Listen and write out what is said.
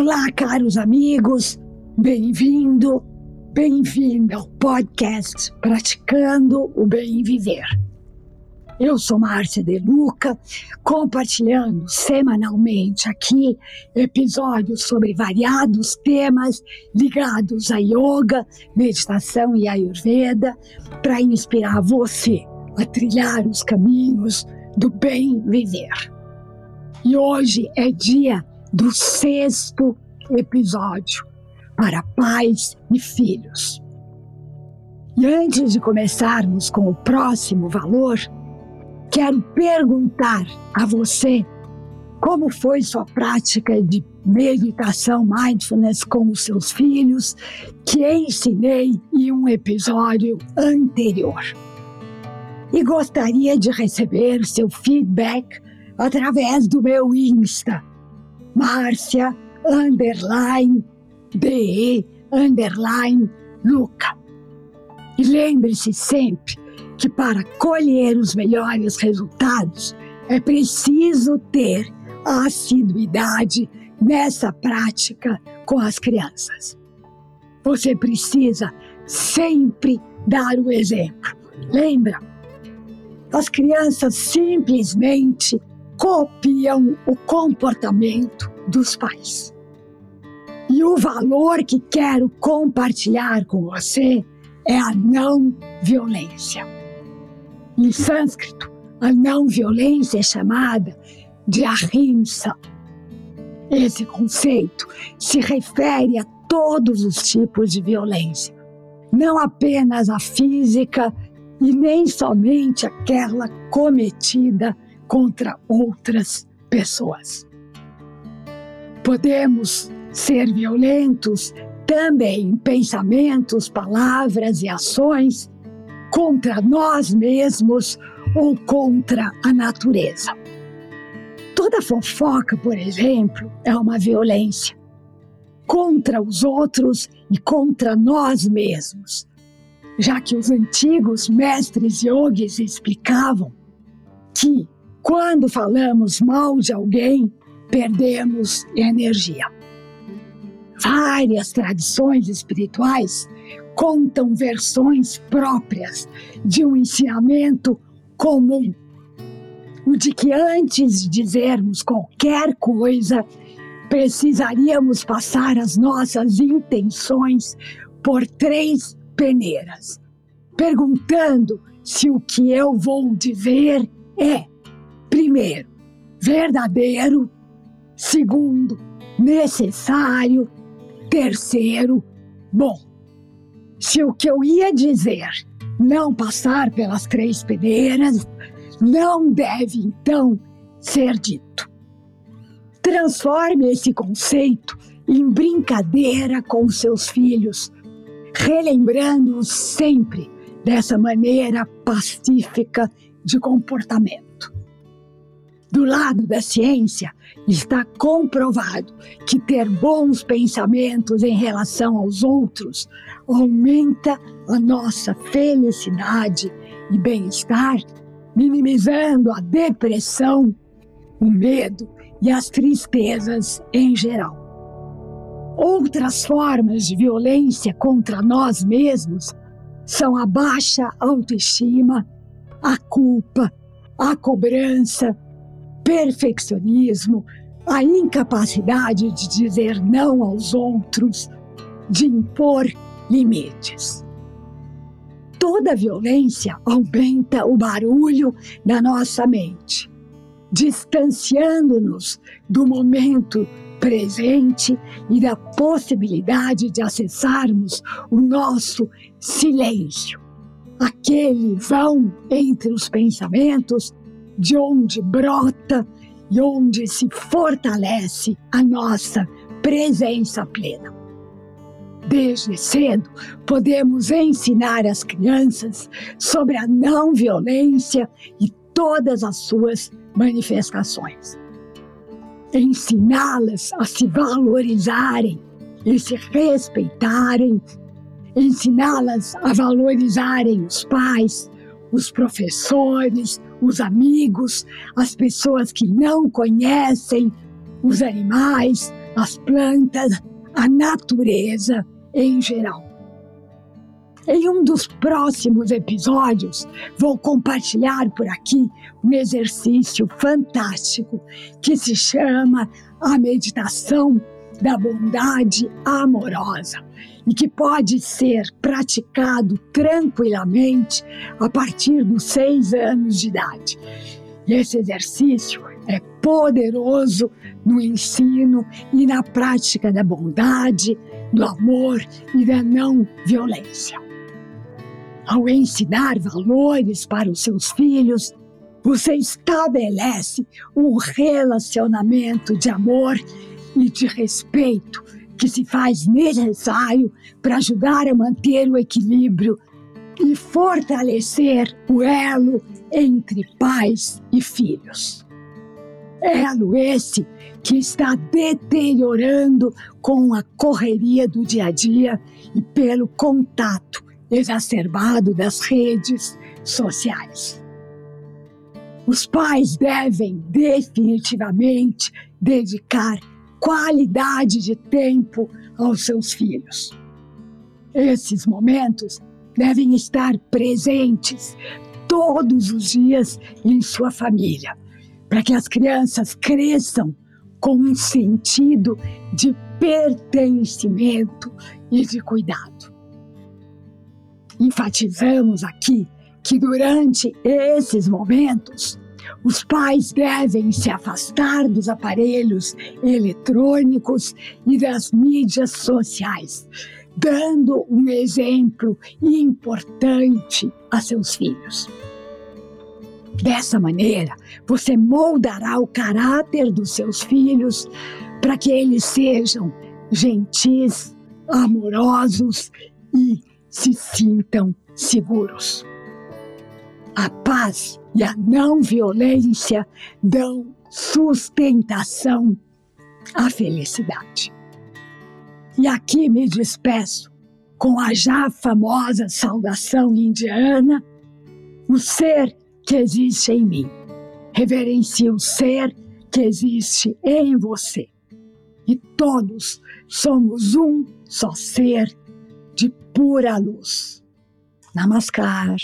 Olá, caros amigos, bem-vindo, bem-vindo ao podcast Praticando o Bem Viver. Eu sou Márcia De Luca, compartilhando semanalmente aqui episódios sobre variados temas ligados a yoga, meditação e ayurveda, para inspirar você a trilhar os caminhos do bem viver. E hoje é dia do sexto episódio para pais e filhos. E antes de começarmos com o próximo valor, quero perguntar a você como foi sua prática de meditação mindfulness com os seus filhos, que ensinei em um episódio anterior. E gostaria de receber seu feedback através do meu Insta, Márcia, underline, DE, underline, Luca. E lembre-se sempre que para colher os melhores resultados é preciso ter assiduidade nessa prática com as crianças. Você precisa sempre dar o exemplo. Lembra? As crianças simplesmente copiam o comportamento dos pais. E o valor que quero compartilhar com você é a não violência. Em sânscrito, a não violência é chamada de ahimsa. Esse conceito se refere a todos os tipos de violência, não apenas a física e nem somente aquela cometida contra outras pessoas. Podemos ser violentos também em pensamentos, palavras e ações contra nós mesmos ou contra a natureza. Toda fofoca, por exemplo, é uma violência contra os outros e contra nós mesmos, já que os antigos mestres yogis explicavam que quando falamos mal de alguém, perdemos energia. Várias tradições espirituais contam versões próprias de um ensinamento comum. O de que antes de dizermos qualquer coisa, precisaríamos passar as nossas intenções por três peneiras, perguntando se o que eu vou dizer é Primeiro, verdadeiro. Segundo, necessário. Terceiro, bom. Se o que eu ia dizer não passar pelas três peneiras, não deve então ser dito. Transforme esse conceito em brincadeira com seus filhos, relembrando-os sempre dessa maneira pacífica de comportamento. Do lado da ciência, está comprovado que ter bons pensamentos em relação aos outros aumenta a nossa felicidade e bem-estar, minimizando a depressão, o medo e as tristezas em geral. Outras formas de violência contra nós mesmos são a baixa autoestima, a culpa, a cobrança, perfeccionismo, a incapacidade de dizer não aos outros, de impor limites. Toda violência aumenta o barulho da nossa mente, distanciando-nos do momento presente e da possibilidade de acessarmos o nosso silêncio, aquele vão entre os pensamentos de onde brota e onde se fortalece a nossa presença plena. Desde cedo, podemos ensinar as crianças sobre a não violência e todas as suas manifestações. Ensiná-las a se valorizarem e se respeitarem, ensiná-las a valorizarem os pais, os professores, os amigos, as pessoas que não conhecem, os animais, as plantas, a natureza em geral. Em um dos próximos episódios, vou compartilhar por aqui um exercício fantástico que se chama a meditação da bondade amorosa e que pode ser praticado tranquilamente a partir dos seis anos de idade. E esse exercício é poderoso no ensino e na prática da bondade, do amor e da não violência. Ao ensinar valores para os seus filhos, você estabelece um relacionamento de amor e de respeito que se faz necessário para ajudar a manter o equilíbrio e fortalecer o elo entre pais e filhos. Elo esse que está deteriorando com a correria do dia a dia e pelo contato exacerbado das redes sociais. Os pais devem definitivamente dedicar qualidade de tempo aos seus filhos. Esses momentos devem estar presentes todos os dias em sua família, para que as crianças cresçam com um sentido de pertencimento e de cuidado. Enfatizamos aqui que durante esses momentos, os pais devem se afastar dos aparelhos eletrônicos e das mídias sociais, dando um exemplo importante a seus filhos. Dessa maneira, você moldará o caráter dos seus filhos para que eles sejam gentis, amorosos e se sintam seguros. A paz e a não violência dão sustentação à felicidade. E aqui me despeço com a já famosa saudação indiana: o ser que existe em mim. Reverencie o ser que existe em você. E todos somos um só ser de pura luz. Namaskar.